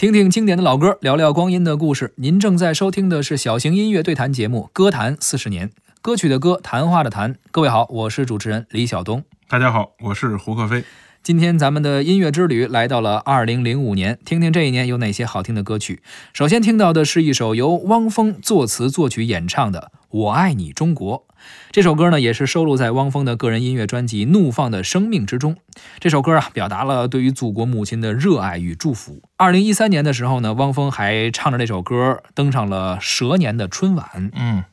听听经典的老歌，聊聊光阴的故事。您正在收听的是小型音乐对谈节目《歌坛四十年》，歌曲的歌，谈话的谈。各位好，我是主持人李晓东。大家好，我是胡克飞。今天咱们的音乐之旅来到了二零零五年，听听这一年有哪些好听的歌曲。首先听到的是一首由汪峰作词作曲演唱的《我爱你中国》。这首歌呢，也是收录在汪峰的个人音乐专辑《怒放的生命》之中。这首歌啊，表达了对于祖国母亲的热爱与祝福。二零一三年的时候呢，汪峰还唱着这首歌登上了蛇年的春晚。嗯，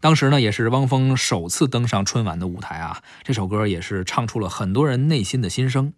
当时呢，也是汪峰首次登上春晚的舞台啊。这首歌也是唱出了很多人内心的心声。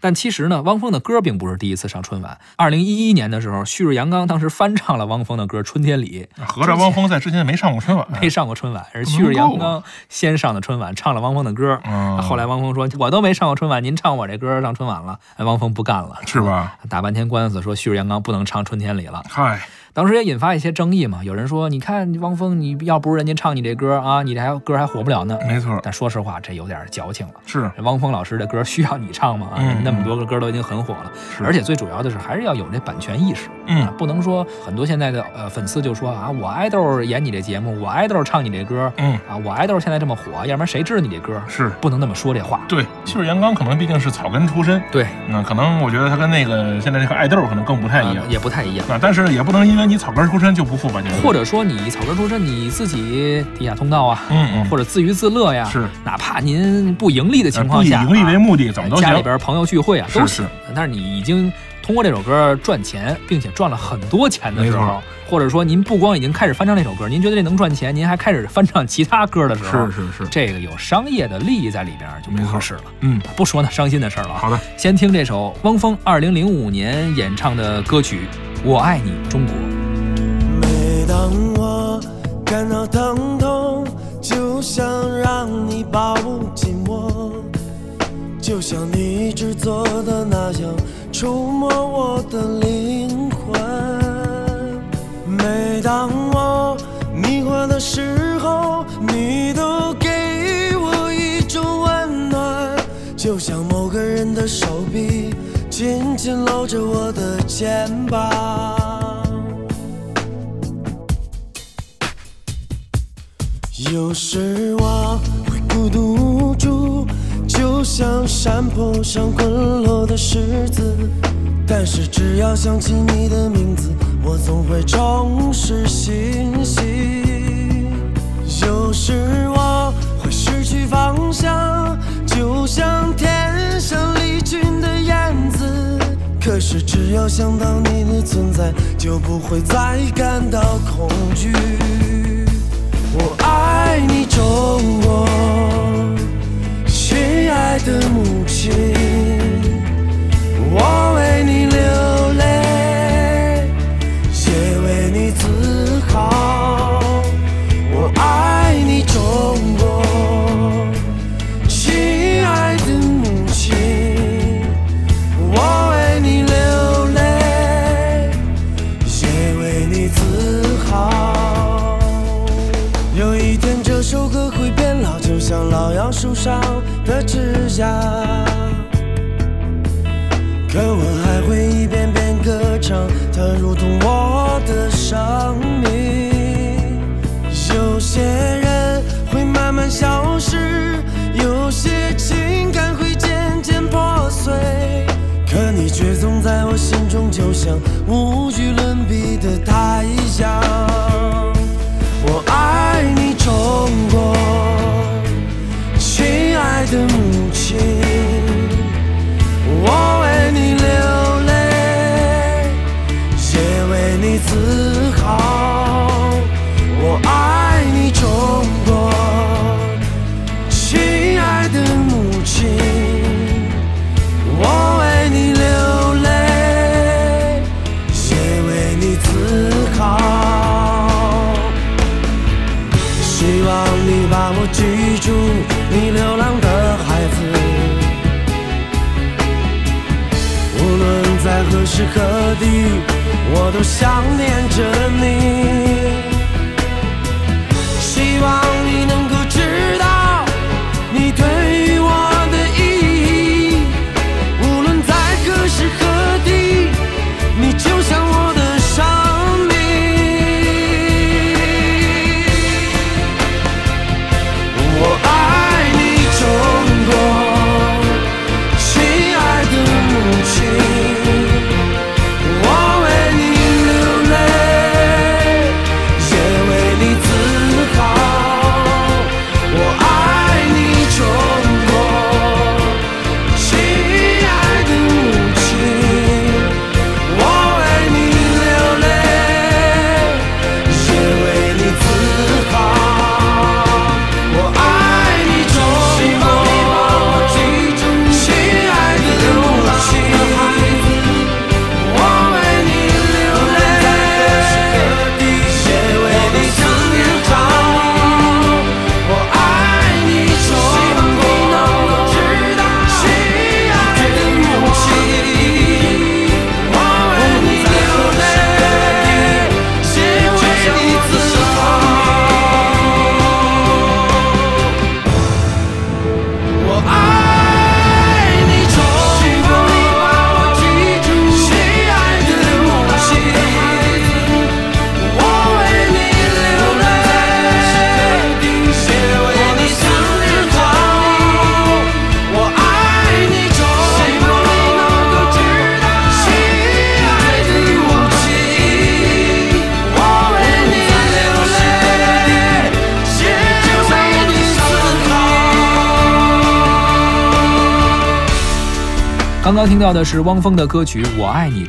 但其实呢，汪峰的歌并不是第一次上春晚。二零一一年的时候，旭日阳刚当时翻唱了汪峰的歌《春天里》，合着汪峰在之前没上过春晚，没上过春晚，而旭日阳刚先上的春晚，唱了汪峰的歌。后来汪峰说：“我都没上过春晚，您唱我这歌上春晚了。”汪峰不干了，是吧？打半天官司，说旭日阳刚不能唱《春天里》了。嗨。当时也引发一些争议嘛，有人说，你看汪峰，你要不是人家唱你这歌啊，你这还歌还火不了呢。没错，但说实话，这有点矫情了。是汪峰老师的歌需要你唱吗？嗯，那么多个歌都已经很火了，而且最主要的是还是要有这版权意识。嗯，不能说很多现在的呃粉丝就说啊，我爱豆演你这节目，我爱豆唱你这歌，嗯啊，我爱豆现在这么火，要不然谁知道你这歌？是不能那么说这话。对，就是杨刚可能毕竟是草根出身，对，那可能我觉得他跟那个现在这个爱豆可能更不太一样，也不太一样。啊，但是也不能因为你草根出身就。不负吧？或者说你草根出身，你自己地下通道啊，嗯嗯，或者自娱自乐呀，是，哪怕您不盈利的情况下，不以盈利为目的，怎么都行。家里边朋友聚会啊，都是。但是你已经通过这首歌赚钱，并且赚了很多钱的时候，或者说您不光已经开始翻唱那首歌，您觉得这能赚钱，您还开始翻唱其他歌的时候，是是是，这个有商业的利益在里边就不合适了。嗯，不说那伤心的事了。好的，先听这首汪峰二零零五年演唱的歌曲《我爱你中国》。每当我感到疼痛，就想让你抱紧我，就像你制作的那样触摸我的灵魂。当我迷惑的时候，你都给我一种温暖，就像某个人的手臂紧紧搂着我的肩膀。有时我会孤独无助，就像山坡上滚落的石子。但是只要想起你的名字，我总会重拾信心。有时我会失去方向，就像天上离群的燕子。可是只要想到你的存在，就不会再感到恐惧。我爱你，中国，亲爱的母亲，有一天，这首歌会变老，就像老杨树上的枝桠。可我还会一遍遍歌唱，它如同我的生命。有些人会慢慢消失，有些情感会渐渐破碎，可你却总在我心中，就像无与伦比的太阳。都想念。刚刚听到的是汪峰的歌曲《我爱你中》。